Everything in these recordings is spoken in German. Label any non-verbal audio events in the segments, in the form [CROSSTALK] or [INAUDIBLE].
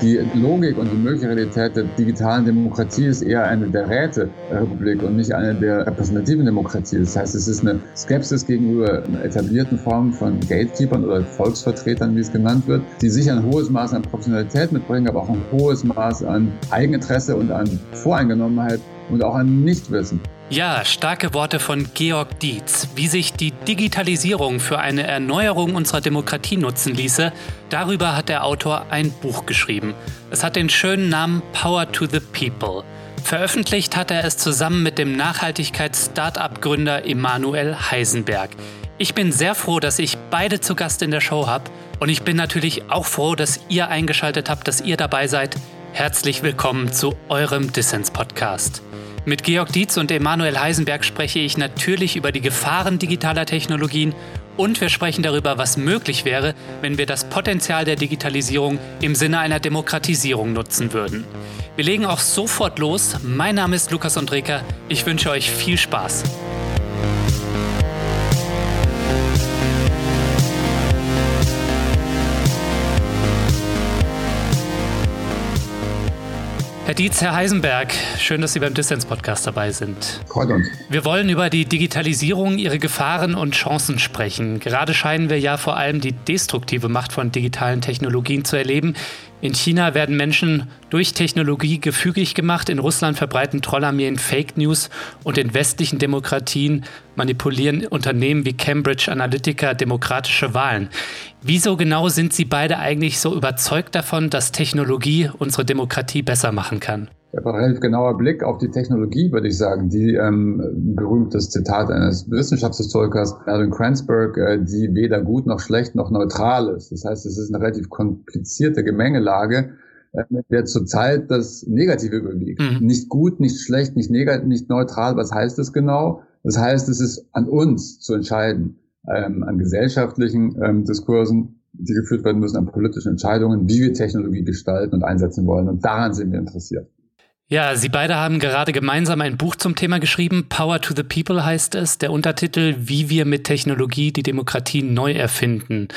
Die Logik und die mögliche Realität der digitalen Demokratie ist eher eine der Räterepublik und nicht eine der repräsentativen Demokratie. Das heißt, es ist eine Skepsis gegenüber etablierten Formen von Gatekeepern oder Volksvertretern, wie es genannt wird, die sicher ein hohes Maß an Professionalität mitbringen, aber auch ein hohes Maß an Eigeninteresse und an Voreingenommenheit und auch an Nichtwissen. Ja, starke Worte von Georg Dietz. Wie sich die Digitalisierung für eine Erneuerung unserer Demokratie nutzen ließe, darüber hat der Autor ein Buch geschrieben. Es hat den schönen Namen Power to the People. Veröffentlicht hat er es zusammen mit dem Nachhaltigkeits-Startup-Gründer Emanuel Heisenberg. Ich bin sehr froh, dass ich beide zu Gast in der Show habe und ich bin natürlich auch froh, dass ihr eingeschaltet habt, dass ihr dabei seid. Herzlich willkommen zu eurem Dissens-Podcast. Mit Georg Dietz und Emanuel Heisenberg spreche ich natürlich über die Gefahren digitaler Technologien und wir sprechen darüber, was möglich wäre, wenn wir das Potenzial der Digitalisierung im Sinne einer Demokratisierung nutzen würden. Wir legen auch sofort los. Mein Name ist Lukas Andreka. Ich wünsche euch viel Spaß. Herr Dietz, Herr Heisenberg, schön, dass Sie beim Distance-Podcast dabei sind. Freut uns. Wir wollen über die Digitalisierung, ihre Gefahren und Chancen sprechen. Gerade scheinen wir ja vor allem die destruktive Macht von digitalen Technologien zu erleben. In China werden Menschen durch Technologie gefügig gemacht, in Russland verbreiten Trollarmeen Fake News und in westlichen Demokratien manipulieren Unternehmen wie Cambridge Analytica demokratische Wahlen. Wieso genau sind Sie beide eigentlich so überzeugt davon, dass Technologie unsere Demokratie besser machen kann? Ein relativ genauer Blick auf die Technologie, würde ich sagen. Die ähm, berühmtes Zitat eines Wissenschaftshistorikers, Alvin Kranzberg, äh, die weder gut noch schlecht noch neutral ist. Das heißt, es ist eine relativ komplizierte Gemengelage, äh, mit der zurzeit das Negative überwiegt. Mhm. Nicht gut, nicht schlecht, nicht negativ, nicht neutral. Was heißt das genau? Das heißt, es ist an uns zu entscheiden, ähm, an gesellschaftlichen ähm, Diskursen, die geführt werden müssen, an politischen Entscheidungen, wie wir Technologie gestalten und einsetzen wollen. Und daran sind wir interessiert. Ja, Sie beide haben gerade gemeinsam ein Buch zum Thema geschrieben. Power to the People heißt es. Der Untertitel, wie wir mit Technologie die Demokratie neu erfinden.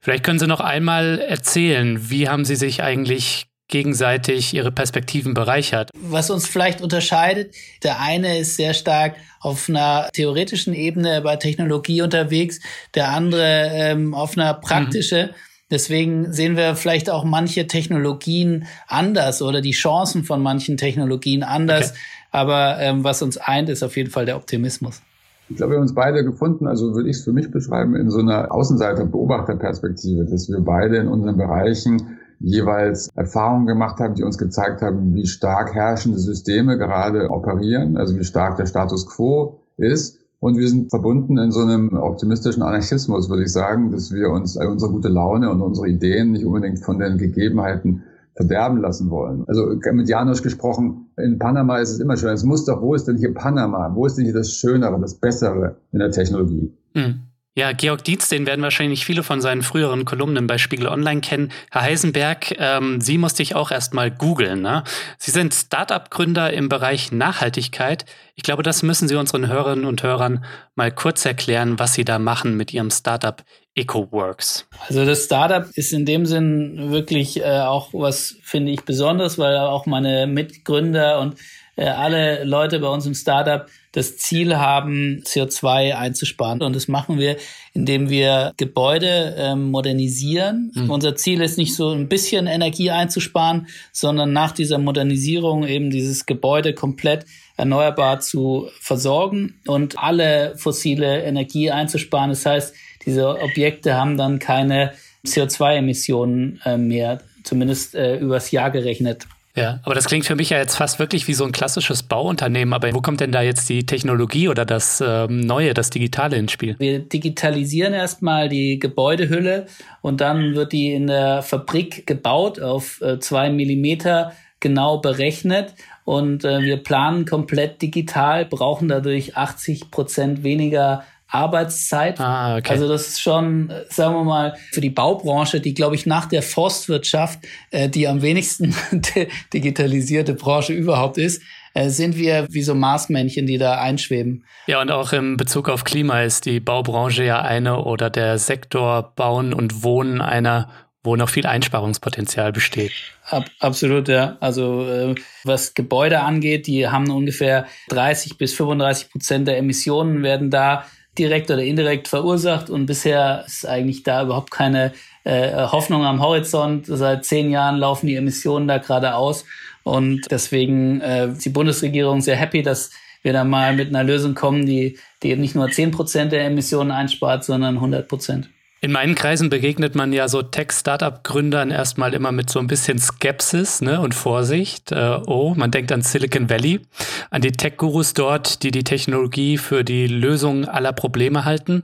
Vielleicht können Sie noch einmal erzählen, wie haben Sie sich eigentlich gegenseitig ihre Perspektiven bereichert. Was uns vielleicht unterscheidet, der eine ist sehr stark auf einer theoretischen Ebene bei Technologie unterwegs, der andere ähm, auf einer praktischen. Mhm. Deswegen sehen wir vielleicht auch manche Technologien anders oder die Chancen von manchen Technologien anders. Okay. Aber ähm, was uns eint, ist auf jeden Fall der Optimismus. Ich glaube, wir haben uns beide gefunden, also würde ich es für mich beschreiben, in so einer Außenseiter-Beobachterperspektive, dass wir beide in unseren Bereichen jeweils Erfahrungen gemacht haben, die uns gezeigt haben, wie stark herrschende Systeme gerade operieren, also wie stark der Status quo ist und wir sind verbunden in so einem optimistischen Anarchismus, würde ich sagen, dass wir uns unsere gute Laune und unsere Ideen nicht unbedingt von den Gegebenheiten verderben lassen wollen. Also mit Janusz gesprochen, in Panama ist es immer schön. Es muss doch, wo ist denn hier Panama? Wo ist denn hier das Schönere, das Bessere in der Technologie? Mhm. Ja, Georg Dietz, den werden wahrscheinlich viele von seinen früheren Kolumnen bei Spiegel Online kennen. Herr Heisenberg, ähm, Sie musste ich auch erst mal googeln. Ne? Sie sind Start-up-Gründer im Bereich Nachhaltigkeit. Ich glaube, das müssen Sie unseren Hörerinnen und Hörern mal kurz erklären, was Sie da machen mit Ihrem Startup EcoWorks. Also das Startup ist in dem Sinn wirklich äh, auch was, finde ich, besonders, weil auch meine Mitgründer und alle Leute bei uns im Startup das Ziel haben, CO2 einzusparen. Und das machen wir, indem wir Gebäude ähm, modernisieren. Mhm. Unser Ziel ist nicht so ein bisschen Energie einzusparen, sondern nach dieser Modernisierung eben dieses Gebäude komplett erneuerbar zu versorgen und alle fossile Energie einzusparen. Das heißt, diese Objekte haben dann keine CO2-Emissionen äh, mehr, zumindest äh, übers Jahr gerechnet. Ja, aber das klingt für mich ja jetzt fast wirklich wie so ein klassisches Bauunternehmen. Aber wo kommt denn da jetzt die Technologie oder das ähm, Neue, das Digitale ins Spiel? Wir digitalisieren erstmal die Gebäudehülle und dann wird die in der Fabrik gebaut auf äh, zwei Millimeter genau berechnet und äh, wir planen komplett digital, brauchen dadurch 80 Prozent weniger Arbeitszeit. Ah, okay. Also das ist schon, sagen wir mal, für die Baubranche, die, glaube ich, nach der Forstwirtschaft äh, die am wenigsten [LAUGHS] digitalisierte Branche überhaupt ist, äh, sind wir wie so Marsmännchen, die da einschweben. Ja, und auch im Bezug auf Klima ist die Baubranche ja eine oder der Sektor Bauen und Wohnen einer wo noch viel Einsparungspotenzial besteht. Ab, absolut, ja. Also äh, was Gebäude angeht, die haben ungefähr 30 bis 35 Prozent der Emissionen werden da direkt oder indirekt verursacht und bisher ist eigentlich da überhaupt keine äh, Hoffnung am Horizont. Seit zehn Jahren laufen die Emissionen da gerade aus und deswegen äh, ist die Bundesregierung sehr happy, dass wir da mal mit einer Lösung kommen, die, die eben nicht nur 10 Prozent der Emissionen einspart, sondern 100 Prozent. In meinen Kreisen begegnet man ja so Tech-Startup-Gründern erstmal immer mit so ein bisschen Skepsis ne, und Vorsicht. Äh, oh, man denkt an Silicon Valley, an die Tech-Gurus dort, die die Technologie für die Lösung aller Probleme halten.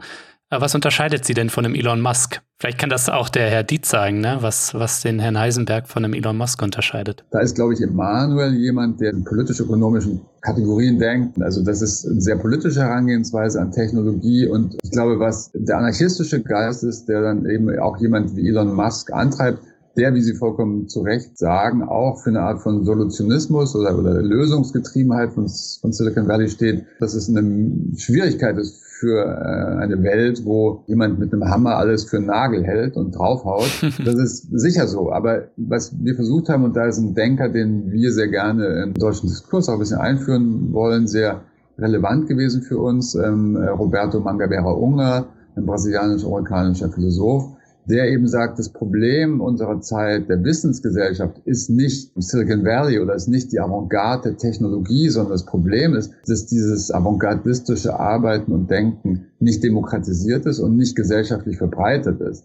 Was unterscheidet sie denn von dem Elon Musk? Vielleicht kann das auch der Herr Dietz sagen, ne? was, was den Herrn Heisenberg von dem Elon Musk unterscheidet. Da ist, glaube ich, Emanuel jemand, der in politisch-ökonomischen Kategorien denkt. Also das ist eine sehr politische Herangehensweise an Technologie. Und ich glaube, was der anarchistische Geist ist, der dann eben auch jemand wie Elon Musk antreibt, der, wie Sie vollkommen zu Recht sagen, auch für eine Art von Solutionismus oder, oder Lösungsgetriebenheit von, von Silicon Valley steht, dass es eine Schwierigkeit ist für äh, eine Welt, wo jemand mit einem Hammer alles für einen Nagel hält und draufhaut. [LAUGHS] Das ist sicher so. Aber was wir versucht haben, und da ist ein Denker, den wir sehr gerne im deutschen Diskurs auch ein bisschen einführen wollen, sehr relevant gewesen für uns, ähm, Roberto Mangabera Unger, ein brasilianisch-amerikanischer Philosoph, der eben sagt, das Problem unserer Zeit der Wissensgesellschaft ist nicht Silicon Valley oder ist nicht die avantgarde Technologie, sondern das Problem ist, dass dieses avantgardistische Arbeiten und Denken nicht demokratisiert ist und nicht gesellschaftlich verbreitet ist.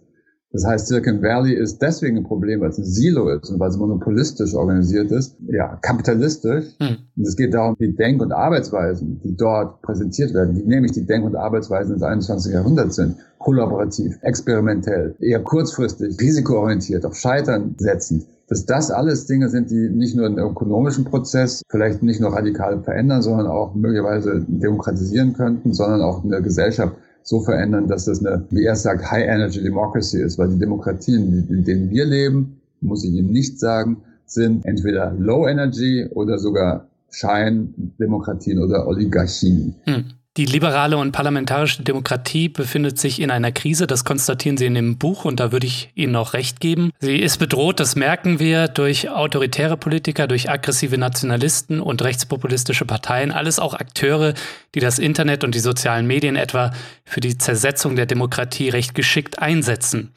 Das heißt, Silicon Valley ist deswegen ein Problem, weil es ein Silo ist und weil es monopolistisch organisiert ist, ja, kapitalistisch. Hm. Und es geht darum, die Denk- und Arbeitsweisen, die dort präsentiert werden, die nämlich die Denk- und Arbeitsweisen des 21. Jahrhunderts sind, kollaborativ, experimentell, eher kurzfristig, risikoorientiert, auf Scheitern setzend, dass das alles Dinge sind, die nicht nur einen ökonomischen Prozess vielleicht nicht nur radikal verändern, sondern auch möglicherweise demokratisieren könnten, sondern auch eine Gesellschaft so verändern, dass das eine, wie er sagt, High Energy Democracy ist, weil die Demokratien, in denen wir leben, muss ich ihm nicht sagen, sind entweder Low Energy oder sogar Scheindemokratien oder Oligarchien. Hm. Die liberale und parlamentarische Demokratie befindet sich in einer Krise, das konstatieren Sie in dem Buch und da würde ich Ihnen auch recht geben. Sie ist bedroht, das merken wir, durch autoritäre Politiker, durch aggressive Nationalisten und rechtspopulistische Parteien, alles auch Akteure, die das Internet und die sozialen Medien etwa für die Zersetzung der Demokratie recht geschickt einsetzen.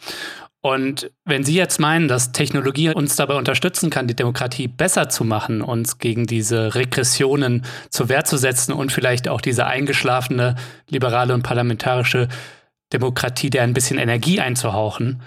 Und wenn Sie jetzt meinen, dass Technologie uns dabei unterstützen kann, die Demokratie besser zu machen, uns gegen diese Regressionen zur Wehr zu setzen und vielleicht auch diese eingeschlafene liberale und parlamentarische Demokratie, der ein bisschen Energie einzuhauchen,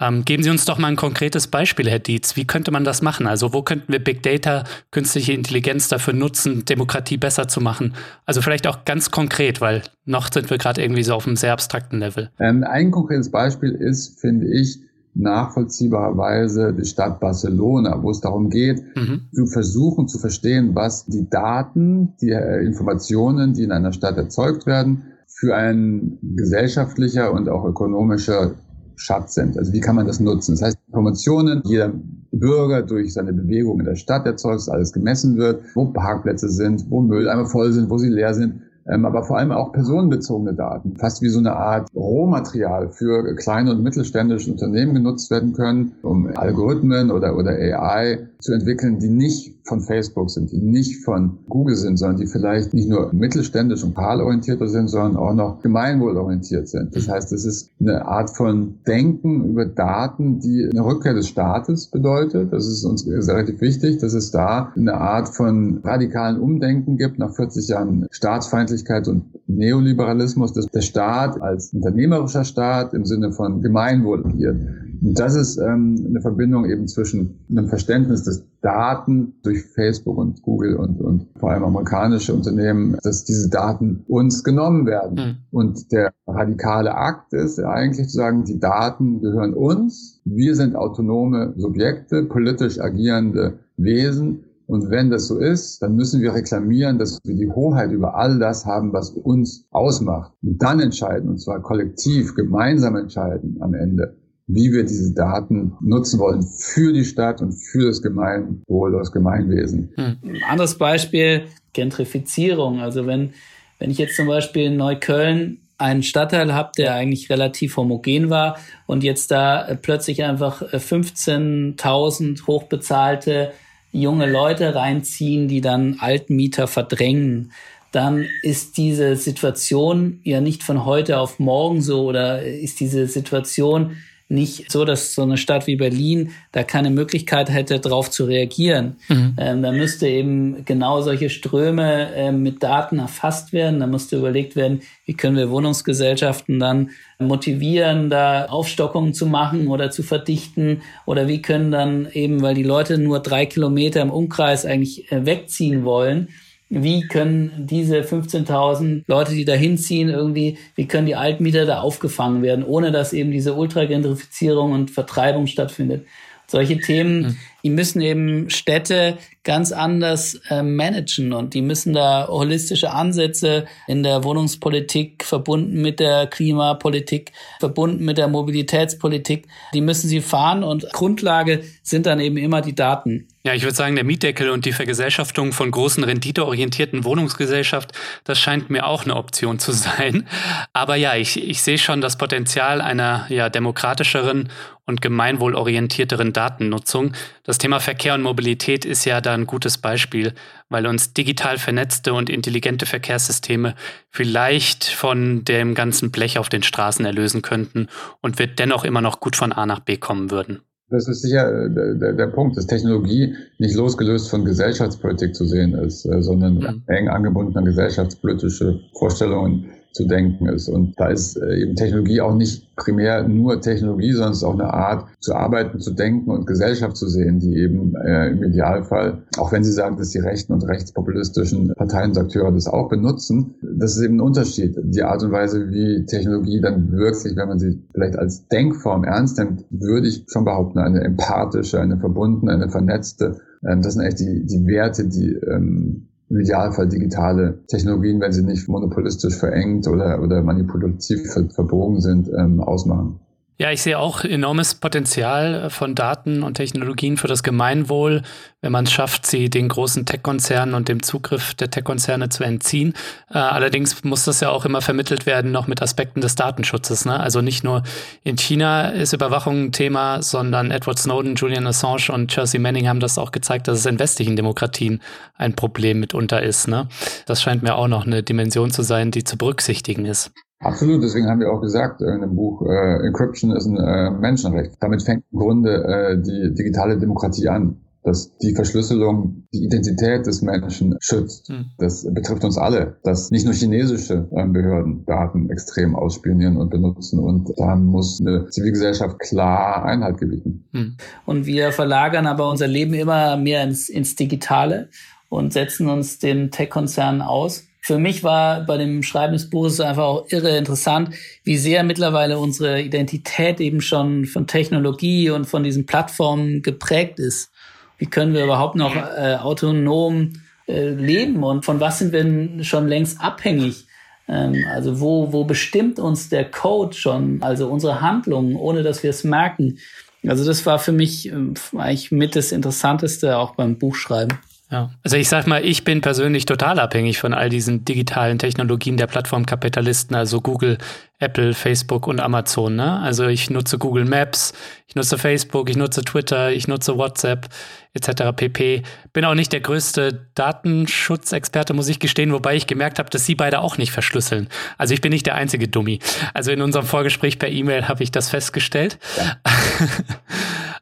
ähm, geben Sie uns doch mal ein konkretes Beispiel, Herr Dietz. Wie könnte man das machen? Also wo könnten wir Big Data, künstliche Intelligenz dafür nutzen, Demokratie besser zu machen? Also vielleicht auch ganz konkret, weil noch sind wir gerade irgendwie so auf einem sehr abstrakten Level. Ähm, ein konkretes Beispiel ist, finde ich, nachvollziehbarerweise die Stadt Barcelona, wo es darum geht, mhm. zu versuchen zu verstehen, was die Daten, die äh, Informationen, die in einer Stadt erzeugt werden, für ein gesellschaftlicher und auch ökonomischer Schatz sind. Also wie kann man das nutzen? Das heißt, Informationen, jeder Bürger durch seine Bewegung in der Stadt erzeugt, alles gemessen wird, wo Parkplätze sind, wo Mülleimer voll sind, wo sie leer sind ähm, aber vor allem auch personenbezogene Daten, fast wie so eine Art Rohmaterial für kleine und mittelständische Unternehmen genutzt werden können, um Algorithmen oder, oder AI zu entwickeln, die nicht von Facebook sind, die nicht von Google sind, sondern die vielleicht nicht nur mittelständisch und orientierter sind, sondern auch noch gemeinwohlorientiert sind. Das heißt, es ist eine Art von Denken über Daten, die eine Rückkehr des Staates bedeutet. Das ist uns relativ wichtig, dass es da eine Art von radikalen Umdenken gibt nach 40 Jahren Staatsfeindlichkeit und Neoliberalismus, dass der Staat als unternehmerischer Staat im Sinne von Gemeinwohl agiert. Das ist ähm, eine Verbindung eben zwischen einem Verständnis des Daten durch Facebook und Google und, und vor allem amerikanische Unternehmen, dass diese Daten uns genommen werden. Mhm. Und der radikale Akt ist eigentlich zu sagen, die Daten gehören uns. Wir sind autonome Subjekte, politisch agierende Wesen. Und wenn das so ist, dann müssen wir reklamieren, dass wir die Hoheit über all das haben, was uns ausmacht. Und dann entscheiden, und zwar kollektiv, gemeinsam entscheiden am Ende wie wir diese Daten nutzen wollen für die Stadt und für das Gemeinwohl, das Gemeinwesen. Hm. Ein anderes Beispiel, Gentrifizierung. Also wenn, wenn ich jetzt zum Beispiel in Neukölln einen Stadtteil habt, der eigentlich relativ homogen war und jetzt da äh, plötzlich einfach 15.000 äh, hochbezahlte junge Leute reinziehen, die dann Altmieter verdrängen, dann ist diese Situation ja nicht von heute auf morgen so oder ist diese Situation nicht so, dass so eine Stadt wie Berlin da keine Möglichkeit hätte, darauf zu reagieren. Mhm. Ähm, da müsste eben genau solche Ströme äh, mit Daten erfasst werden. Da müsste überlegt werden, wie können wir Wohnungsgesellschaften dann motivieren, da Aufstockungen zu machen oder zu verdichten oder wie können dann eben, weil die Leute nur drei Kilometer im Umkreis eigentlich äh, wegziehen wollen, wie können diese 15.000 Leute, die da hinziehen, irgendwie, wie können die Altmieter da aufgefangen werden, ohne dass eben diese Ultragentrifizierung und Vertreibung stattfindet. Solche Themen, mhm. die müssen eben Städte ganz anders äh, managen und die müssen da holistische Ansätze in der Wohnungspolitik verbunden mit der Klimapolitik, verbunden mit der Mobilitätspolitik, die müssen sie fahren und Grundlage sind dann eben immer die Daten. Ja, ich würde sagen, der Mietdeckel und die Vergesellschaftung von großen renditeorientierten Wohnungsgesellschaft, das scheint mir auch eine Option zu [LAUGHS] sein. Aber ja, ich, ich sehe schon das Potenzial einer ja, demokratischeren und gemeinwohlorientierteren Datennutzung. Das Thema Verkehr und Mobilität ist ja da ein gutes Beispiel, weil uns digital vernetzte und intelligente Verkehrssysteme vielleicht von dem ganzen Blech auf den Straßen erlösen könnten und wir dennoch immer noch gut von A nach B kommen würden. Das ist sicher äh, der, der, Punkt, dass Technologie nicht losgelöst von Gesellschaftspolitik zu sehen ist, äh, sondern mhm. eng angebunden an gesellschaftspolitische Vorstellungen zu denken ist. Und da ist äh, eben Technologie auch nicht primär nur Technologie, sondern es ist auch eine Art zu arbeiten, zu denken und Gesellschaft zu sehen, die eben äh, im Idealfall, auch wenn Sie sagen, dass die rechten und rechtspopulistischen Parteien und Akteure das auch benutzen, das ist eben ein Unterschied. Die Art und Weise, wie Technologie dann wirklich, wenn man sie vielleicht als Denkform ernst nimmt, würde ich schon behaupten, eine empathische, eine verbundene, eine vernetzte, ähm, das sind echt die, die Werte, die ähm, im Idealfall digitale Technologien, wenn sie nicht monopolistisch verengt oder, oder manipulativ verbogen sind, ähm, ausmachen. Ja, ich sehe auch enormes Potenzial von Daten und Technologien für das Gemeinwohl, wenn man es schafft, sie den großen Tech-Konzernen und dem Zugriff der Tech-Konzerne zu entziehen. Äh, allerdings muss das ja auch immer vermittelt werden, noch mit Aspekten des Datenschutzes. Ne? Also nicht nur in China ist Überwachung ein Thema, sondern Edward Snowden, Julian Assange und Chelsea Manning haben das auch gezeigt, dass es in westlichen Demokratien ein Problem mitunter ist. Ne? Das scheint mir auch noch eine Dimension zu sein, die zu berücksichtigen ist. Absolut, deswegen haben wir auch gesagt in dem Buch, äh, Encryption ist ein äh, Menschenrecht. Damit fängt im Grunde äh, die digitale Demokratie an, dass die Verschlüsselung die Identität des Menschen schützt. Hm. Das betrifft uns alle, dass nicht nur chinesische äh, Behörden Daten extrem ausspionieren und benutzen und da muss eine Zivilgesellschaft klar Einhalt gebieten. Hm. Und wir verlagern aber unser Leben immer mehr ins, ins Digitale und setzen uns den Tech-Konzernen aus für mich war bei dem Schreiben des Buches einfach auch irre interessant, wie sehr mittlerweile unsere Identität eben schon von Technologie und von diesen Plattformen geprägt ist. Wie können wir überhaupt noch äh, autonom äh, leben und von was sind wir schon längst abhängig? Ähm, also wo, wo bestimmt uns der Code schon, also unsere Handlungen, ohne dass wir es merken? Also das war für mich äh, eigentlich mit das Interessanteste auch beim Buchschreiben. Ja. Also ich sag mal, ich bin persönlich total abhängig von all diesen digitalen Technologien der Plattformkapitalisten, also Google, Apple, Facebook und Amazon. Ne? Also ich nutze Google Maps, ich nutze Facebook, ich nutze Twitter, ich nutze WhatsApp etc. pp. Bin auch nicht der größte Datenschutzexperte, muss ich gestehen, wobei ich gemerkt habe, dass Sie beide auch nicht verschlüsseln. Also ich bin nicht der einzige Dummy. Also in unserem Vorgespräch per E-Mail habe ich das festgestellt. Ja. [LAUGHS]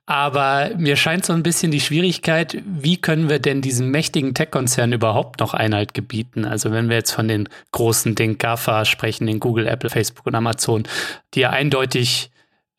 Aber mir scheint so ein bisschen die Schwierigkeit, wie können wir denn diesen mächtigen Tech-Konzernen überhaupt noch Einhalt gebieten? Also wenn wir jetzt von den großen, den GAFA sprechen, den Google, Apple, Facebook und Amazon, die ja eindeutig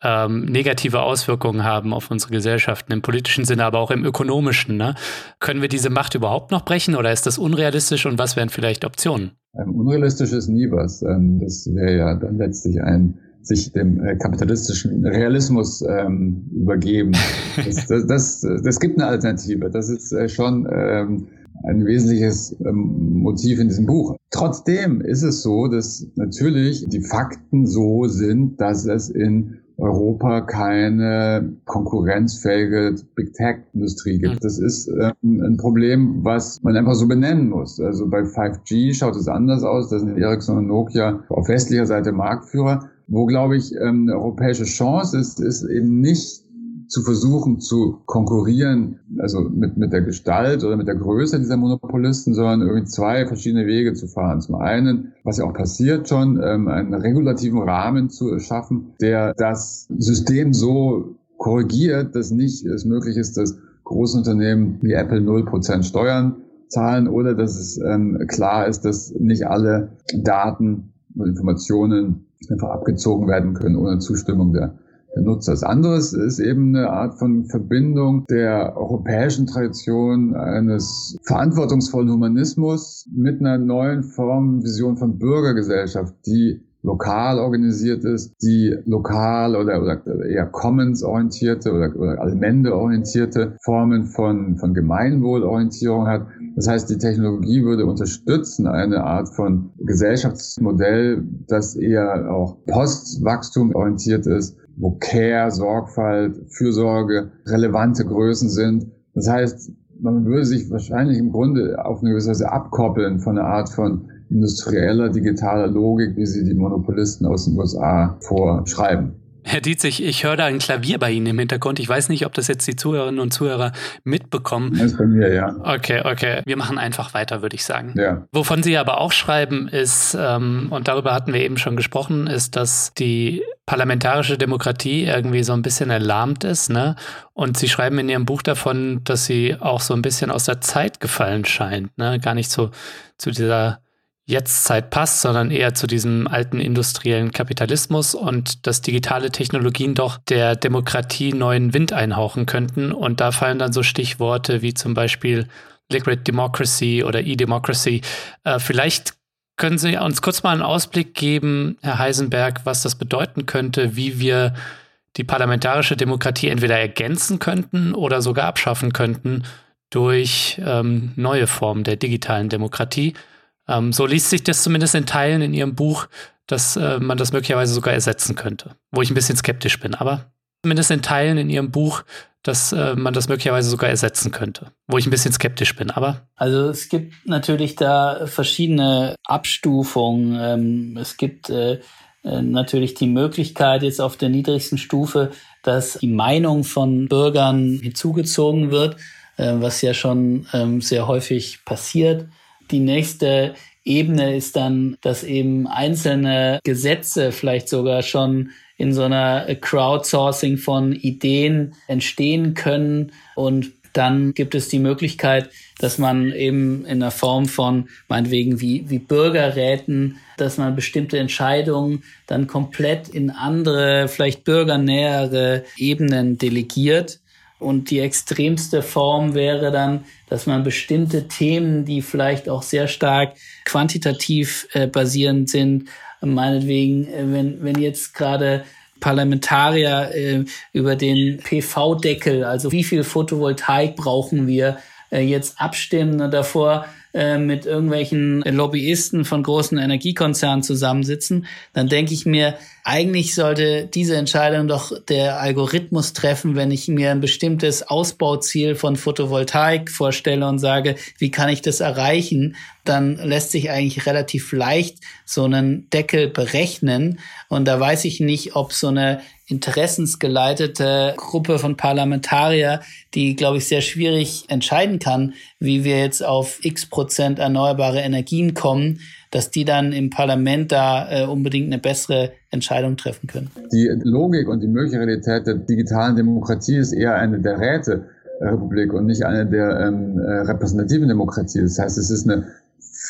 ähm, negative Auswirkungen haben auf unsere Gesellschaften, im politischen Sinne, aber auch im ökonomischen. Ne? Können wir diese Macht überhaupt noch brechen oder ist das unrealistisch und was wären vielleicht Optionen? Ähm, unrealistisch ist nie was. Ähm, das wäre ja dann letztlich ein sich dem äh, kapitalistischen Realismus ähm, übergeben. [LAUGHS] Das, das, das, das, gibt eine Alternative. Das ist äh, schon ähm, ein wesentliches ähm, Motiv in diesem Buch. Trotzdem ist es so, dass natürlich die Fakten so sind, dass es in Europa keine konkurrenzfähige Big Tech-Industrie gibt. Mhm. Das ist ähm, ein Problem, was man einfach so benennen muss. Also bei 5G schaut es anders aus. Da sind Ericsson und Nokia auf westlicher Seite Marktführer. Wo, glaube ich, ähm, eine europäische Chance ist, ist eben nicht zu versuchen zu konkurrieren, also mit, mit der Gestalt oder mit der Größe dieser Monopolisten, sondern irgendwie zwei verschiedene Wege zu fahren. Zum einen, was ja auch passiert schon, ähm, einen regulativen Rahmen zu schaffen, der das System so korrigiert, dass nicht es möglich ist, dass große Unternehmen wie Apple 0% Steuern zahlen oder dass es ähm, klar ist, dass nicht alle Daten und Informationen einfach abgezogen werden können ohne Zustimmung der der Nutzer. Das andere ist eben eine Art von Verbindung der europäischen Tradition eines verantwortungsvollen Humanismus mit einer neuen Form, Vision von Bürgergesellschaft, die lokal organisiert ist, die lokal oder, oder eher Commons-orientierte oder, oder Allmende-orientierte Formen von, von Gemeinwohlorientierung hat. Das heißt, die Technologie würde unterstützen eine Art von Gesellschaftsmodell, das eher auch Postwachstum orientiert ist, wo Care, Sorgfalt, Fürsorge relevante Größen sind. Das heißt, man würde sich wahrscheinlich im Grunde auf eine gewisse Weise abkoppeln von einer Art von industrieller, digitaler Logik, wie sie die Monopolisten aus den USA vorschreiben. Herr Dietzig, ich höre da ein Klavier bei Ihnen im Hintergrund. Ich weiß nicht, ob das jetzt die Zuhörerinnen und Zuhörer mitbekommen. Das ist bei mir, ja. Okay, okay. Wir machen einfach weiter, würde ich sagen. Ja. Wovon Sie aber auch schreiben, ist, ähm, und darüber hatten wir eben schon gesprochen, ist, dass die parlamentarische Demokratie irgendwie so ein bisschen erlahmt ist, ne? Und Sie schreiben in Ihrem Buch davon, dass sie auch so ein bisschen aus der Zeit gefallen scheint, ne? Gar nicht so zu dieser Jetztzeit passt, sondern eher zu diesem alten industriellen Kapitalismus und dass digitale Technologien doch der Demokratie neuen Wind einhauchen könnten. Und da fallen dann so Stichworte wie zum Beispiel Liquid Democracy oder E-Democracy. Äh, vielleicht können Sie uns kurz mal einen Ausblick geben, Herr Heisenberg, was das bedeuten könnte, wie wir die parlamentarische Demokratie entweder ergänzen könnten oder sogar abschaffen könnten durch ähm, neue Formen der digitalen Demokratie. Ähm, so liest sich das zumindest in Teilen in Ihrem Buch, dass äh, man das möglicherweise sogar ersetzen könnte. Wo ich ein bisschen skeptisch bin, aber zumindest in Teilen in Ihrem Buch, dass äh, man das möglicherweise sogar ersetzen könnte. Wo ich ein bisschen skeptisch bin, aber. Also es gibt natürlich da verschiedene Abstufungen. Ähm, es gibt äh, äh natürlich die Möglichkeit jetzt auf der niedrigsten Stufe, dass die Meinung von Bürgern hinzugezogen wird, äh, was ja schon ähm, sehr häufig passiert. Die nächste Ebene ist dann, dass eben einzelne Gesetze vielleicht sogar schon in so einer Crowdsourcing von Ideen entstehen können und dann gibt es die Möglichkeit, dass man eben in der Form von, meinetwegen wie, wie Bürgerräten, dass man bestimmte Entscheidungen dann komplett in andere, vielleicht bürgernähere Ebenen delegiert. Und die extremste Form wäre dann, dass man bestimmte Themen, die vielleicht auch sehr stark quantitativ äh, basierend sind, meinetwegen, äh, wenn, wenn jetzt gerade Parlamentarier äh, über den PV-Deckel, also wie viel Photovoltaik brauchen wir, äh, jetzt abstimmen und davor äh, mit irgendwelchen Lobbyisten von großen Energiekonzernen zusammensitzen, dann denke ich mir, eigentlich sollte diese Entscheidung doch der Algorithmus treffen, wenn ich mir ein bestimmtes Ausbauziel von Photovoltaik vorstelle und sage, wie kann ich das erreichen, dann lässt sich eigentlich relativ leicht so einen Deckel berechnen. Und da weiß ich nicht, ob so eine interessensgeleitete Gruppe von Parlamentarier, die, glaube ich, sehr schwierig entscheiden kann, wie wir jetzt auf x Prozent erneuerbare Energien kommen, dass die dann im Parlament da äh, unbedingt eine bessere Entscheidung treffen können. Die Logik und die mögliche Realität der digitalen Demokratie ist eher eine der Räterepublik und nicht eine der ähm, äh, repräsentativen Demokratie. Das heißt, es ist eine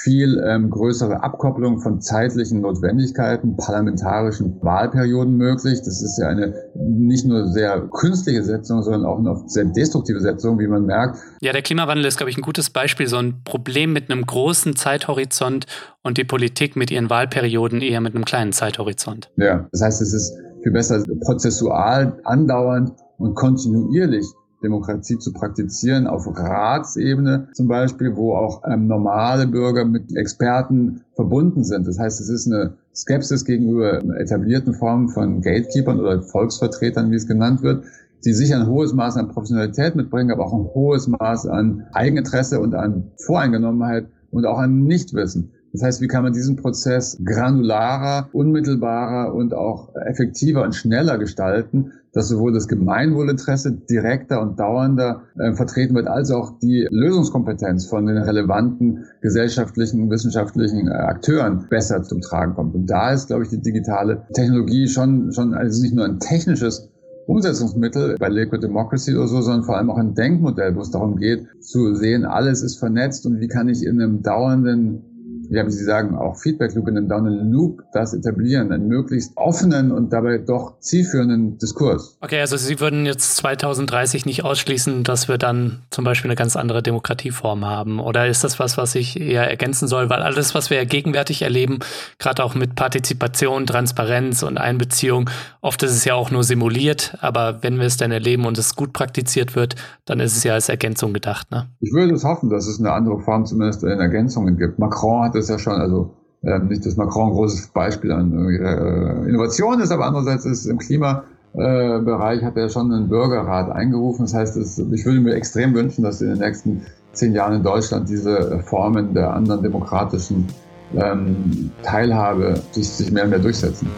viel ähm, größere Abkopplung von zeitlichen Notwendigkeiten, parlamentarischen Wahlperioden möglich. Das ist ja eine nicht nur sehr künstliche Setzung, sondern auch eine sehr destruktive Setzung, wie man merkt. Ja, der Klimawandel ist, glaube ich, ein gutes Beispiel, so ein Problem mit einem großen Zeithorizont und die Politik mit ihren Wahlperioden eher mit einem kleinen Zeithorizont. Ja, das heißt, es ist viel besser prozessual, andauernd und kontinuierlich Demokratie zu praktizieren, auf Ratsebene zum Beispiel, wo auch ähm, normale Bürger mit Experten verbunden sind. Das heißt, es ist eine Skepsis gegenüber etablierten Formen von Gatekeepern oder Volksvertretern, wie es genannt wird, die sicher ein hohes Maß an Professionalität mitbringen, aber auch ein hohes Maß an Eigeninteresse und an Voreingenommenheit und auch an Nichtwissen. Das heißt, wie kann man diesen Prozess granularer, unmittelbarer und auch effektiver und schneller gestalten, dass sowohl das Gemeinwohlinteresse direkter und dauernder äh, vertreten wird, als auch die Lösungskompetenz von den relevanten gesellschaftlichen, wissenschaftlichen äh, Akteuren besser zum Tragen kommt. Und da ist, glaube ich, die digitale Technologie schon, schon also nicht nur ein technisches Umsetzungsmittel bei Liquid Democracy oder so, sondern vor allem auch ein Denkmodell, wo es darum geht, zu sehen, alles ist vernetzt und wie kann ich in einem dauernden ja, wie Sie sagen, auch Feedback Loop in einem Down Loop das etablieren, einen möglichst offenen und dabei doch zielführenden Diskurs. Okay, also Sie würden jetzt 2030 nicht ausschließen, dass wir dann zum Beispiel eine ganz andere Demokratieform haben. Oder ist das was, was ich eher ergänzen soll? Weil alles, was wir ja gegenwärtig erleben, gerade auch mit Partizipation, Transparenz und Einbeziehung, oft ist es ja auch nur simuliert, aber wenn wir es dann erleben und es gut praktiziert wird, dann ist es ja als Ergänzung gedacht. Ne? Ich würde es hoffen, dass es eine andere Form zumindest in Ergänzungen gibt. Macron hat ist ja schon, also äh, nicht, dass Macron ein großes Beispiel an äh, Innovation ist, aber andererseits ist im Klimabereich hat er schon einen Bürgerrat eingerufen. Das heißt, es, ich würde mir extrem wünschen, dass in den nächsten zehn Jahren in Deutschland diese Formen der anderen demokratischen ähm, Teilhabe sich, sich mehr und mehr durchsetzen.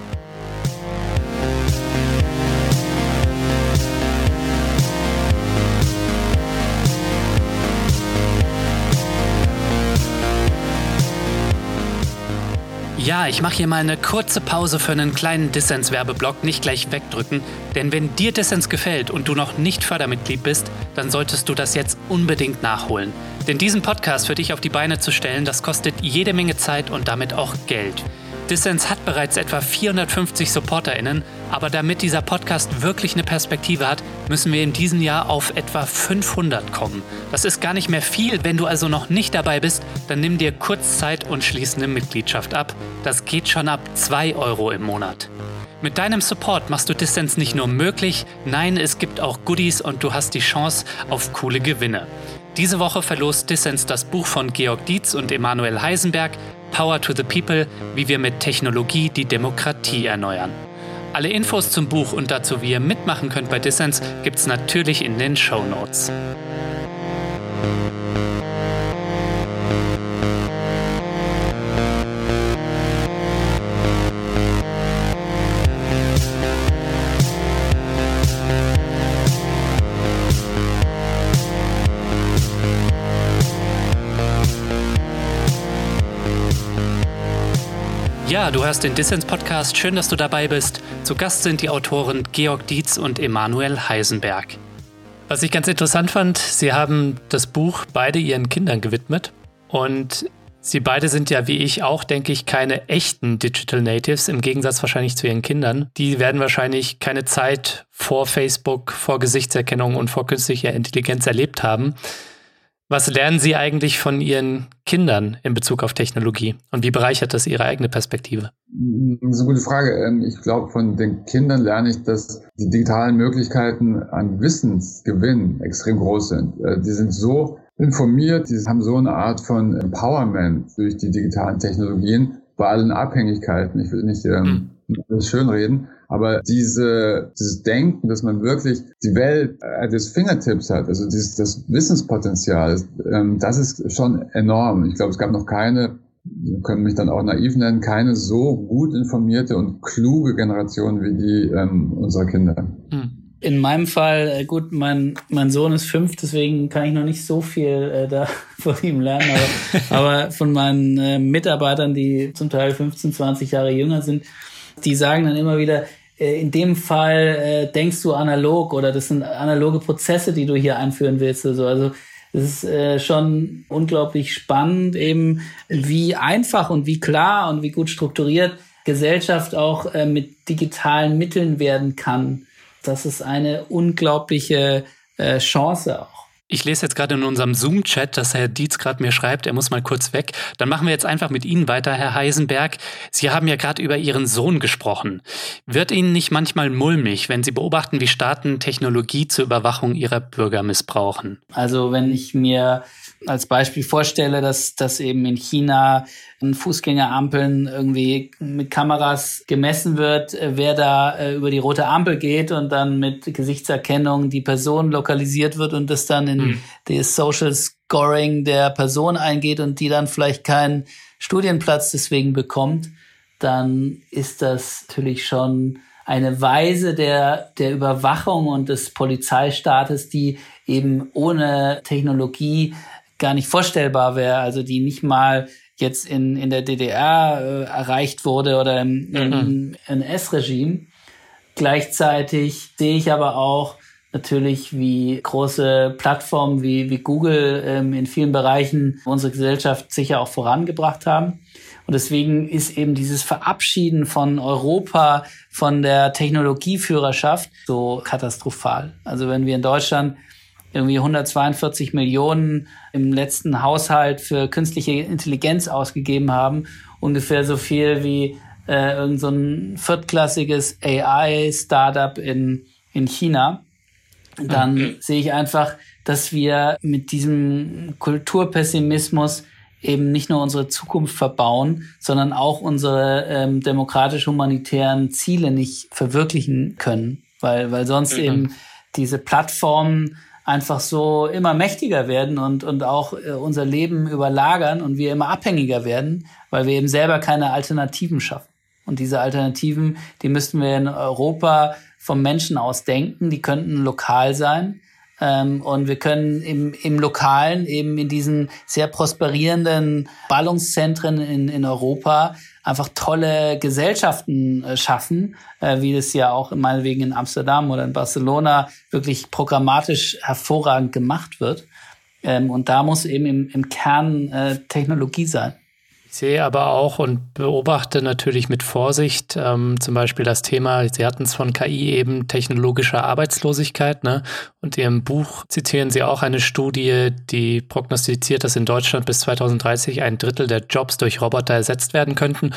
Ja, ich mache hier mal eine kurze Pause für einen kleinen Dissens-Werbeblock, nicht gleich wegdrücken. Denn wenn dir Dissens gefällt und du noch nicht Fördermitglied bist, dann solltest du das jetzt unbedingt nachholen. Denn diesen Podcast für dich auf die Beine zu stellen, das kostet jede Menge Zeit und damit auch Geld. Dissens hat bereits etwa 450 SupporterInnen, aber damit dieser Podcast wirklich eine Perspektive hat, müssen wir in diesem Jahr auf etwa 500 kommen. Das ist gar nicht mehr viel. Wenn du also noch nicht dabei bist, dann nimm dir kurz Zeit und schließ eine Mitgliedschaft ab. Das geht schon ab 2 Euro im Monat. Mit deinem Support machst du Distance nicht nur möglich, nein, es gibt auch Goodies und du hast die Chance auf coole Gewinne. Diese Woche verlost Dissens das Buch von Georg Dietz und Emanuel Heisenberg, Power to the People, wie wir mit Technologie die Demokratie erneuern. Alle Infos zum Buch und dazu, wie ihr mitmachen könnt bei Dissens, gibt's natürlich in den Show Notes. Du hörst den Dissens Podcast. Schön, dass du dabei bist. Zu Gast sind die Autoren Georg Dietz und Emanuel Heisenberg. Was ich ganz interessant fand, sie haben das Buch beide ihren Kindern gewidmet und Sie beide sind ja wie ich auch, denke ich, keine echten Digital Natives, im Gegensatz wahrscheinlich zu ihren Kindern. Die werden wahrscheinlich keine Zeit vor Facebook, vor Gesichtserkennung und vor künstlicher Intelligenz erlebt haben. Was lernen Sie eigentlich von Ihren Kindern in Bezug auf Technologie und wie bereichert das Ihre eigene Perspektive? Das ist eine gute Frage. Ähm, ich glaube, von den Kindern lerne ich, dass die digitalen Möglichkeiten an Wissensgewinn extrem groß sind. Äh, die sind so informiert, die haben so eine Art von Empowerment durch die digitalen Technologien bei allen Abhängigkeiten. Ich will nicht ähm, hm. das schönreden, aber diese, dieses Denken, dass man wirklich die Welt äh, des Fingertips hat, also dieses, das Wissenspotenzial, ähm, das ist schon enorm. Ich glaube, es gab noch keine, können mich dann auch naiv nennen, keine so gut informierte und kluge Generation wie die ähm, unserer Kinder. Hm. In meinem Fall, äh, gut, mein, mein Sohn ist fünf, deswegen kann ich noch nicht so viel äh, da [LAUGHS] von ihm lernen, aber, [LAUGHS] aber von meinen äh, Mitarbeitern, die zum Teil 15, 20 Jahre jünger sind, die sagen dann immer wieder, in dem Fall äh, denkst du analog oder das sind analoge Prozesse, die du hier einführen willst. Also, also es ist äh, schon unglaublich spannend, eben wie einfach und wie klar und wie gut strukturiert Gesellschaft auch äh, mit digitalen Mitteln werden kann. Das ist eine unglaubliche äh, Chance auch. Ich lese jetzt gerade in unserem Zoom-Chat, dass Herr Dietz gerade mir schreibt, er muss mal kurz weg. Dann machen wir jetzt einfach mit Ihnen weiter, Herr Heisenberg. Sie haben ja gerade über Ihren Sohn gesprochen. Wird Ihnen nicht manchmal mulmig, wenn Sie beobachten, wie Staaten Technologie zur Überwachung ihrer Bürger missbrauchen? Also wenn ich mir als Beispiel vorstelle, dass, dass eben in China in Fußgängerampeln irgendwie mit Kameras gemessen wird, äh, wer da äh, über die rote Ampel geht und dann mit Gesichtserkennung die Person lokalisiert wird und das dann in mhm. das Social Scoring der Person eingeht und die dann vielleicht keinen Studienplatz deswegen bekommt, dann ist das natürlich schon eine Weise der, der Überwachung und des Polizeistaates, die eben ohne Technologie gar nicht vorstellbar wäre, also die nicht mal jetzt in, in der DDR äh, erreicht wurde oder im, mhm. im NS-Regime. Gleichzeitig sehe ich aber auch natürlich, wie große Plattformen wie, wie Google ähm, in vielen Bereichen unsere Gesellschaft sicher auch vorangebracht haben. Und deswegen ist eben dieses Verabschieden von Europa, von der Technologieführerschaft so katastrophal. Also wenn wir in Deutschland irgendwie 142 Millionen im letzten Haushalt für künstliche Intelligenz ausgegeben haben. Ungefähr so viel wie äh, irgend so ein viertklassiges AI-Startup in, in China. Dann okay. sehe ich einfach, dass wir mit diesem Kulturpessimismus eben nicht nur unsere Zukunft verbauen, sondern auch unsere ähm, demokratisch-humanitären Ziele nicht verwirklichen können, weil, weil sonst mhm. eben diese Plattformen einfach so immer mächtiger werden und, und auch äh, unser Leben überlagern und wir immer abhängiger werden, weil wir eben selber keine Alternativen schaffen. Und diese Alternativen, die müssten wir in Europa vom Menschen aus denken, die könnten lokal sein. Ähm, und wir können im, im Lokalen eben in diesen sehr prosperierenden Ballungszentren in, in Europa einfach tolle Gesellschaften äh, schaffen, äh, wie das ja auch meinetwegen in Amsterdam oder in Barcelona wirklich programmatisch hervorragend gemacht wird. Ähm, und da muss eben im, im Kern äh, Technologie sein. Ich sehe aber auch und beobachte natürlich mit Vorsicht ähm, zum Beispiel das Thema, Sie hatten es von KI eben, technologische Arbeitslosigkeit. Ne? Und Ihrem Buch zitieren Sie auch eine Studie, die prognostiziert, dass in Deutschland bis 2030 ein Drittel der Jobs durch Roboter ersetzt werden könnten.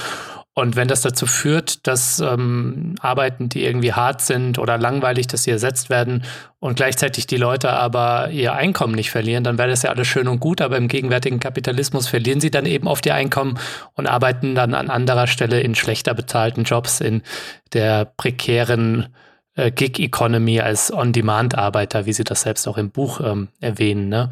Und wenn das dazu führt, dass ähm, Arbeiten, die irgendwie hart sind oder langweilig, dass sie ersetzt werden und gleichzeitig die Leute aber ihr Einkommen nicht verlieren, dann wäre das ja alles schön und gut, aber im gegenwärtigen Kapitalismus verlieren sie dann eben oft ihr Einkommen und arbeiten dann an anderer Stelle in schlechter bezahlten Jobs, in der prekären äh, Gig-Economy als On-Demand-Arbeiter, wie sie das selbst auch im Buch ähm, erwähnen. Ne?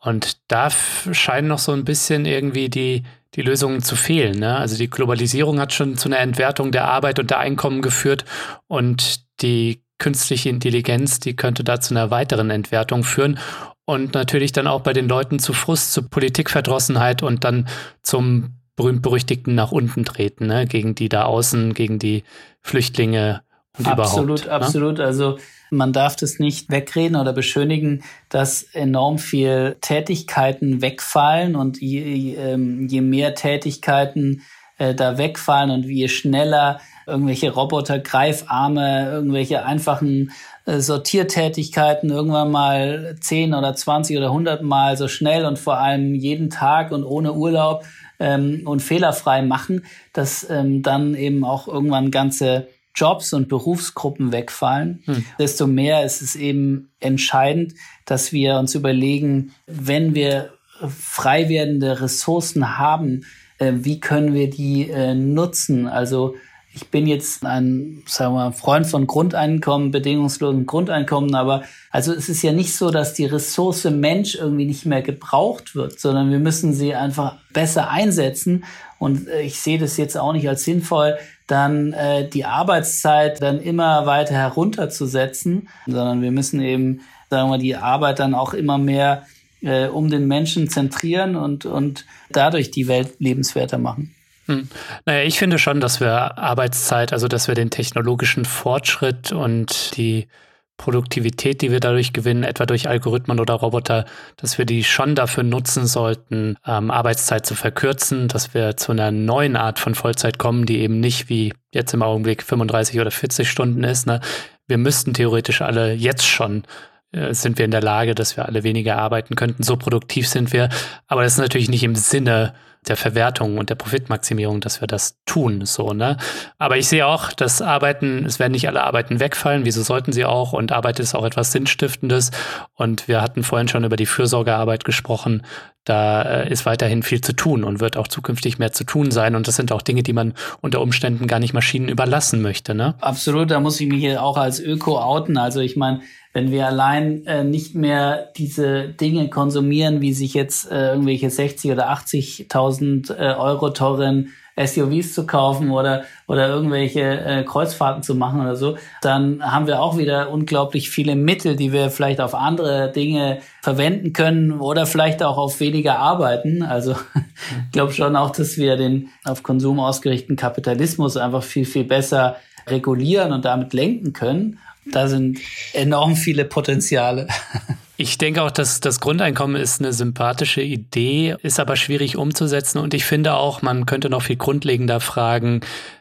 Und da scheinen noch so ein bisschen irgendwie die die Lösungen zu fehlen. Ne? Also die Globalisierung hat schon zu einer Entwertung der Arbeit und der Einkommen geführt und die künstliche Intelligenz, die könnte da zu einer weiteren Entwertung führen und natürlich dann auch bei den Leuten zu Frust, zu Politikverdrossenheit und dann zum berühmt-berüchtigten nach unten treten, ne? gegen die da außen, gegen die Flüchtlinge und absolut, überhaupt. Absolut, ne? absolut. Also man darf das nicht wegreden oder beschönigen, dass enorm viel Tätigkeiten wegfallen und je, ähm, je mehr Tätigkeiten äh, da wegfallen und je schneller irgendwelche Roboter, Greifarme, irgendwelche einfachen äh, Sortiertätigkeiten irgendwann mal 10 oder 20 oder 100 Mal so schnell und vor allem jeden Tag und ohne Urlaub ähm, und fehlerfrei machen, dass ähm, dann eben auch irgendwann ganze Jobs und Berufsgruppen wegfallen, hm. desto mehr ist es eben entscheidend, dass wir uns überlegen, wenn wir frei werdende Ressourcen haben, äh, wie können wir die äh, nutzen? Also ich bin jetzt ein, sagen wir mal, Freund von Grundeinkommen, bedingungslosen Grundeinkommen, aber also es ist ja nicht so, dass die Ressource Mensch irgendwie nicht mehr gebraucht wird, sondern wir müssen sie einfach besser einsetzen. Und äh, ich sehe das jetzt auch nicht als sinnvoll, dann äh, die Arbeitszeit dann immer weiter herunterzusetzen, sondern wir müssen eben, sagen wir, die Arbeit dann auch immer mehr äh, um den Menschen zentrieren und, und dadurch die Welt lebenswerter machen. Hm. Naja, ich finde schon, dass wir Arbeitszeit, also dass wir den technologischen Fortschritt und die Produktivität, die wir dadurch gewinnen, etwa durch Algorithmen oder Roboter, dass wir die schon dafür nutzen sollten, ähm, Arbeitszeit zu verkürzen, dass wir zu einer neuen Art von Vollzeit kommen, die eben nicht wie jetzt im Augenblick 35 oder 40 Stunden ist. Ne? Wir müssten theoretisch alle jetzt schon äh, sind wir in der Lage, dass wir alle weniger arbeiten könnten. So produktiv sind wir. Aber das ist natürlich nicht im Sinne der Verwertung und der Profitmaximierung, dass wir das tun, so, ne? Aber ich sehe auch, dass Arbeiten, es werden nicht alle Arbeiten wegfallen, wieso sollten sie auch? Und Arbeit ist auch etwas Sinnstiftendes. Und wir hatten vorhin schon über die Fürsorgearbeit gesprochen. Da äh, ist weiterhin viel zu tun und wird auch zukünftig mehr zu tun sein. Und das sind auch Dinge, die man unter Umständen gar nicht Maschinen überlassen möchte, ne? Absolut, da muss ich mich hier auch als Öko outen. Also ich meine, wenn wir allein äh, nicht mehr diese Dinge konsumieren, wie sich jetzt äh, irgendwelche 60 oder 80.000 äh, Euro teuren SUVs zu kaufen oder, oder irgendwelche äh, Kreuzfahrten zu machen oder so, dann haben wir auch wieder unglaublich viele Mittel, die wir vielleicht auf andere Dinge verwenden können oder vielleicht auch auf weniger arbeiten. Also [LAUGHS] ich glaube schon auch, dass wir den auf Konsum ausgerichteten Kapitalismus einfach viel, viel besser regulieren und damit lenken können. Da sind enorm viele Potenziale. [LAUGHS] Ich denke auch, dass das Grundeinkommen ist eine sympathische Idee, ist aber schwierig umzusetzen. Und ich finde auch, man könnte noch viel grundlegender fragen,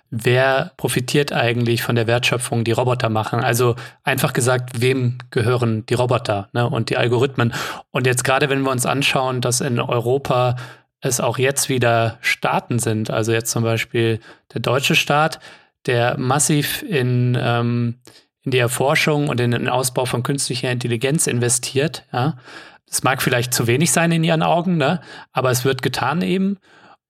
wer profitiert eigentlich von der Wertschöpfung, die Roboter machen? Also einfach gesagt, wem gehören die Roboter ne, und die Algorithmen? Und jetzt gerade, wenn wir uns anschauen, dass in Europa es auch jetzt wieder Staaten sind, also jetzt zum Beispiel der deutsche Staat, der massiv in ähm, in die Erforschung und in den Ausbau von künstlicher Intelligenz investiert. Ja. Das mag vielleicht zu wenig sein in ihren Augen, ne? aber es wird getan eben.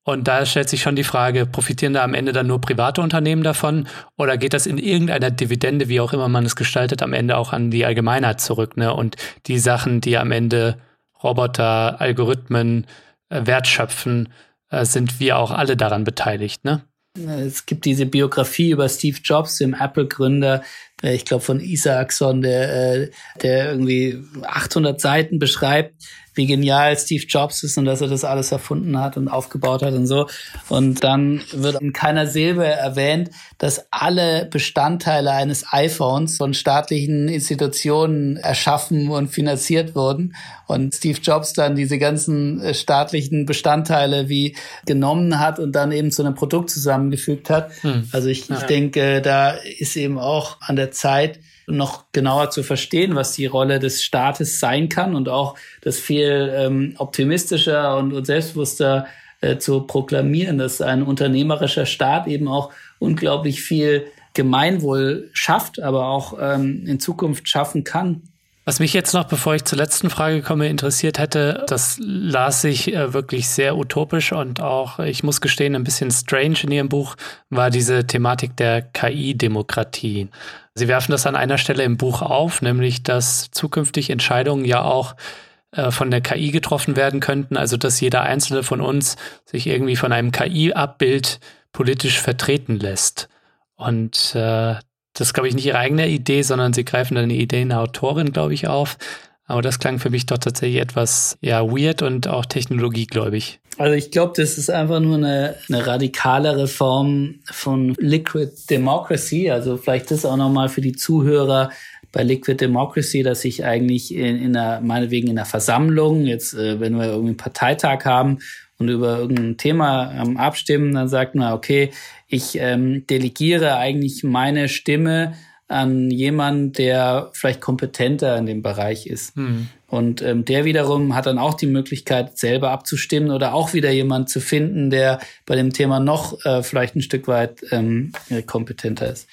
Und da stellt sich schon die Frage, profitieren da am Ende dann nur private Unternehmen davon oder geht das in irgendeiner Dividende, wie auch immer man es gestaltet, am Ende auch an die Allgemeinheit zurück? Ne? Und die Sachen, die am Ende Roboter, Algorithmen äh, wertschöpfen, äh, sind wir auch alle daran beteiligt. Ne? Es gibt diese Biografie über Steve Jobs, dem Apple-Gründer, ich glaube von Isaacson, der, äh, der irgendwie 800 Seiten beschreibt, wie genial Steve Jobs ist und dass er das alles erfunden hat und aufgebaut hat und so. Und dann wird in keiner Silbe erwähnt, dass alle Bestandteile eines iPhones von staatlichen Institutionen erschaffen und finanziert wurden. Und Steve Jobs dann diese ganzen äh, staatlichen Bestandteile wie genommen hat und dann eben zu einem Produkt zusammengefügt hat. Hm. Also ich, ja. ich denke, da ist eben auch an der Zeit, noch genauer zu verstehen, was die Rolle des Staates sein kann und auch das viel ähm, optimistischer und, und selbstbewusster äh, zu proklamieren, dass ein unternehmerischer Staat eben auch unglaublich viel Gemeinwohl schafft, aber auch ähm, in Zukunft schaffen kann. Was mich jetzt noch, bevor ich zur letzten Frage komme, interessiert hätte, das las ich äh, wirklich sehr utopisch und auch, ich muss gestehen, ein bisschen strange in Ihrem Buch, war diese Thematik der KI-Demokratie. Sie werfen das an einer Stelle im Buch auf, nämlich dass zukünftig Entscheidungen ja auch äh, von der KI getroffen werden könnten, also dass jeder einzelne von uns sich irgendwie von einem KI-Abbild politisch vertreten lässt. Und äh, das ist, glaube ich, nicht ihre eigene Idee, sondern sie greifen dann die Idee einer Autorin, glaube ich, auf. Aber das klang für mich doch tatsächlich etwas ja weird und auch technologiegläubig. Also ich glaube, das ist einfach nur eine, eine radikalere Form von Liquid Democracy. Also vielleicht das auch nochmal für die Zuhörer bei Liquid Democracy, dass ich eigentlich in, in einer, meinetwegen in einer Versammlung, jetzt äh, wenn wir irgendwie einen Parteitag haben und über irgendein Thema ähm, abstimmen, dann sagt man, okay, ich ähm, delegiere eigentlich meine Stimme an jemanden, der vielleicht kompetenter in dem Bereich ist. Hm. Und ähm, der wiederum hat dann auch die Möglichkeit, selber abzustimmen oder auch wieder jemand zu finden, der bei dem Thema noch äh, vielleicht ein Stück weit ähm, kompetenter ist.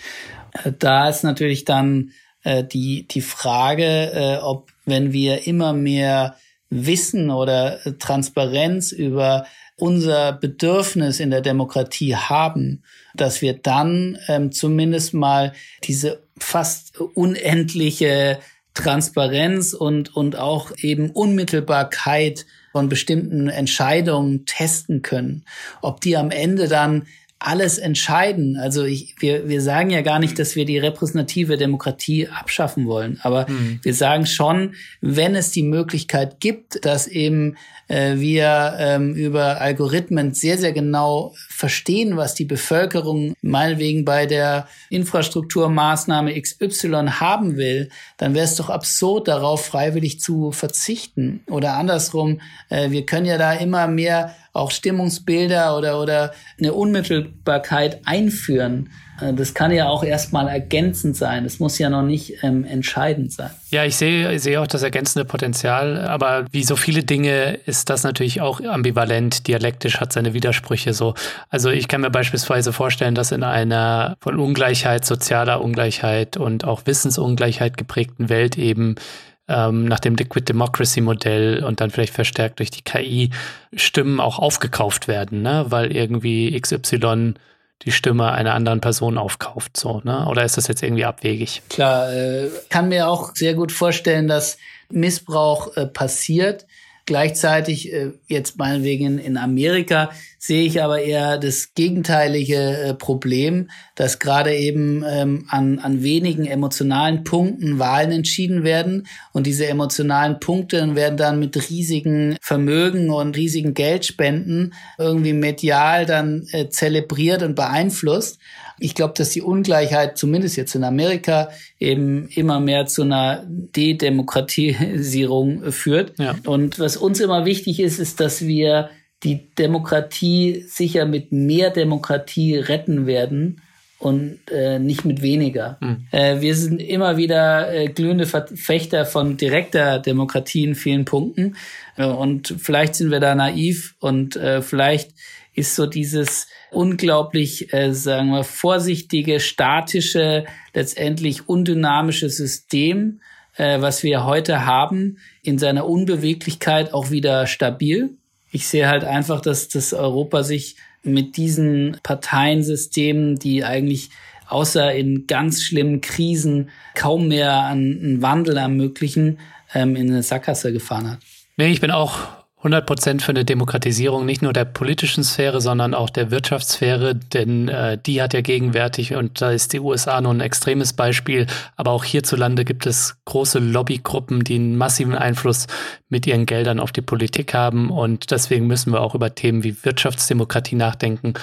Äh, da ist natürlich dann äh, die, die Frage, äh, ob wenn wir immer mehr Wissen oder Transparenz über unser Bedürfnis in der Demokratie haben, dass wir dann ähm, zumindest mal diese fast unendliche Transparenz und, und auch eben Unmittelbarkeit von bestimmten Entscheidungen testen können. Ob die am Ende dann alles entscheiden. Also ich, wir, wir sagen ja gar nicht, dass wir die repräsentative Demokratie abschaffen wollen, aber mhm. wir sagen schon, wenn es die Möglichkeit gibt, dass eben äh, wir ähm, über Algorithmen sehr, sehr genau verstehen, was die Bevölkerung meinetwegen bei der Infrastrukturmaßnahme XY haben will, dann wäre es doch absurd, darauf freiwillig zu verzichten. Oder andersrum, äh, wir können ja da immer mehr auch Stimmungsbilder oder, oder eine Unmittelbarkeit einführen. Äh, das kann ja auch erstmal ergänzend sein. Das muss ja noch nicht ähm, entscheidend sein. Ja, ich sehe, ich sehe auch das ergänzende Potenzial, aber wie so viele Dinge ist das natürlich auch ambivalent, dialektisch, hat seine Widersprüche so. Also ich kann mir beispielsweise vorstellen, dass in einer von Ungleichheit, sozialer Ungleichheit und auch Wissensungleichheit geprägten Welt eben ähm, nach dem Liquid Democracy Modell und dann vielleicht verstärkt durch die KI Stimmen auch aufgekauft werden, ne? weil irgendwie XY die Stimme einer anderen Person aufkauft, so, ne? Oder ist das jetzt irgendwie abwegig? Klar, äh, kann mir auch sehr gut vorstellen, dass Missbrauch äh, passiert. Gleichzeitig, äh, jetzt meinetwegen in Amerika, sehe ich aber eher das gegenteilige äh, Problem, dass gerade eben ähm, an, an wenigen emotionalen Punkten Wahlen entschieden werden. Und diese emotionalen Punkte werden dann mit riesigen Vermögen und riesigen Geldspenden irgendwie medial dann äh, zelebriert und beeinflusst. Ich glaube, dass die Ungleichheit, zumindest jetzt in Amerika, eben immer mehr zu einer Dedemokratisierung führt. Ja. Und was uns immer wichtig ist, ist, dass wir die Demokratie sicher mit mehr Demokratie retten werden und äh, nicht mit weniger. Mhm. Äh, wir sind immer wieder äh, glühende Verfechter von direkter Demokratie in vielen Punkten. Äh, und vielleicht sind wir da naiv und äh, vielleicht ist so dieses unglaublich, äh, sagen wir, vorsichtige, statische, letztendlich undynamische System, äh, was wir heute haben, in seiner Unbeweglichkeit auch wieder stabil. Ich sehe halt einfach, dass das Europa sich mit diesen Parteiensystemen, die eigentlich außer in ganz schlimmen Krisen kaum mehr einen Wandel ermöglichen, ähm, in eine Sackgasse gefahren hat. Nee, ich bin auch 100 Prozent für eine Demokratisierung nicht nur der politischen Sphäre, sondern auch der Wirtschaftssphäre, denn äh, die hat ja gegenwärtig, und da ist die USA nun ein extremes Beispiel, aber auch hierzulande gibt es große Lobbygruppen, die einen massiven Einfluss mit ihren Geldern auf die Politik haben und deswegen müssen wir auch über Themen wie Wirtschaftsdemokratie nachdenken.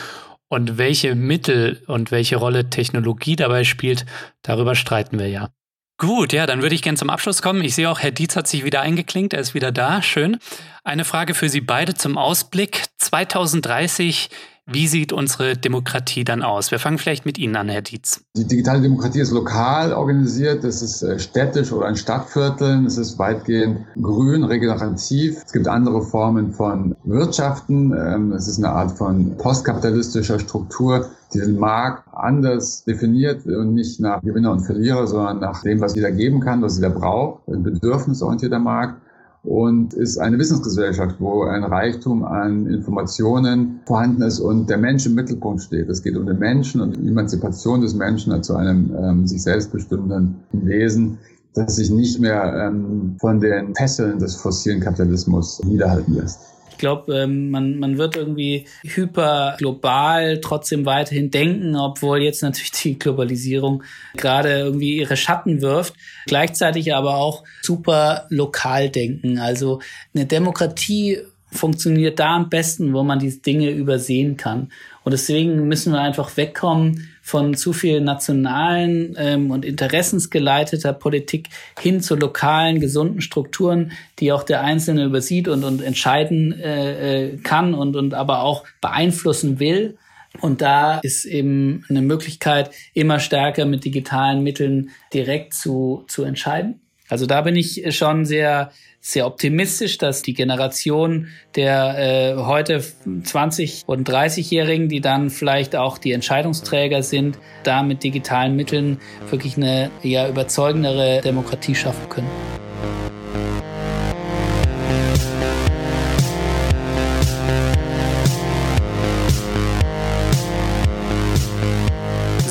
Und welche Mittel und welche Rolle Technologie dabei spielt, darüber streiten wir ja. Gut, ja, dann würde ich gern zum Abschluss kommen. Ich sehe auch, Herr Dietz hat sich wieder eingeklinkt, er ist wieder da, schön. Eine Frage für Sie beide zum Ausblick. 2030 wie sieht unsere Demokratie dann aus? Wir fangen vielleicht mit Ihnen an, Herr Dietz. Die digitale Demokratie ist lokal organisiert, es ist äh, städtisch oder in Stadtvierteln, es ist weitgehend grün, regenerativ. Es gibt andere Formen von Wirtschaften, ähm, es ist eine Art von postkapitalistischer Struktur, die den Markt anders definiert und nicht nach Gewinner und Verlierer, sondern nach dem, was jeder geben kann, was jeder braucht, ein bedürfnisorientierter Markt und ist eine Wissensgesellschaft, wo ein Reichtum an Informationen vorhanden ist und der Mensch im Mittelpunkt steht. Es geht um den Menschen und die Emanzipation des Menschen zu einem ähm, sich selbstbestimmenden Wesen, das sich nicht mehr ähm, von den Fesseln des fossilen Kapitalismus niederhalten lässt. Ich glaube, ähm, man, man wird irgendwie hyper global trotzdem weiterhin denken, obwohl jetzt natürlich die Globalisierung gerade irgendwie ihre Schatten wirft. Gleichzeitig aber auch super lokal denken. Also eine Demokratie funktioniert da am besten, wo man diese Dinge übersehen kann. Und deswegen müssen wir einfach wegkommen von zu viel nationalen ähm, und interessensgeleiteter Politik hin zu lokalen, gesunden Strukturen, die auch der Einzelne übersieht und, und entscheiden äh, äh, kann und, und aber auch beeinflussen will. Und da ist eben eine Möglichkeit, immer stärker mit digitalen Mitteln direkt zu, zu entscheiden. Also da bin ich schon sehr sehr optimistisch, dass die Generation der äh, heute 20 und 30-Jährigen, die dann vielleicht auch die Entscheidungsträger sind, da mit digitalen Mitteln wirklich eine ja überzeugendere Demokratie schaffen können.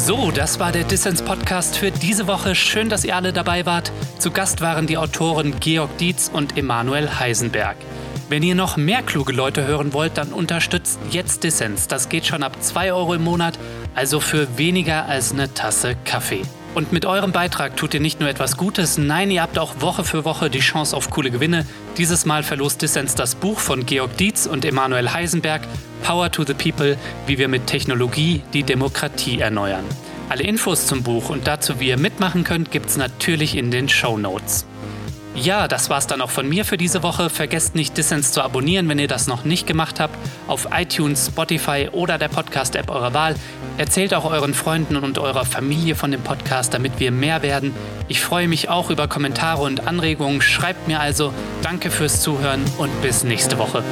So, das war der Dissens-Podcast für diese Woche. Schön, dass ihr alle dabei wart. Zu Gast waren die Autoren Georg Dietz und Emanuel Heisenberg. Wenn ihr noch mehr kluge Leute hören wollt, dann unterstützt jetzt Dissens. Das geht schon ab 2 Euro im Monat, also für weniger als eine Tasse Kaffee. Und mit eurem Beitrag tut ihr nicht nur etwas Gutes, nein, ihr habt auch Woche für Woche die Chance auf coole Gewinne. Dieses Mal verlost Dissens das Buch von Georg Dietz und Emanuel Heisenberg, Power to the People, wie wir mit Technologie die Demokratie erneuern. Alle Infos zum Buch und dazu, wie ihr mitmachen könnt, gibt es natürlich in den Show Notes. Ja, das war's dann auch von mir für diese Woche. Vergesst nicht, Dissens zu abonnieren, wenn ihr das noch nicht gemacht habt, auf iTunes, Spotify oder der Podcast-App eurer Wahl. Erzählt auch euren Freunden und eurer Familie von dem Podcast, damit wir mehr werden. Ich freue mich auch über Kommentare und Anregungen. Schreibt mir also. Danke fürs Zuhören und bis nächste Woche.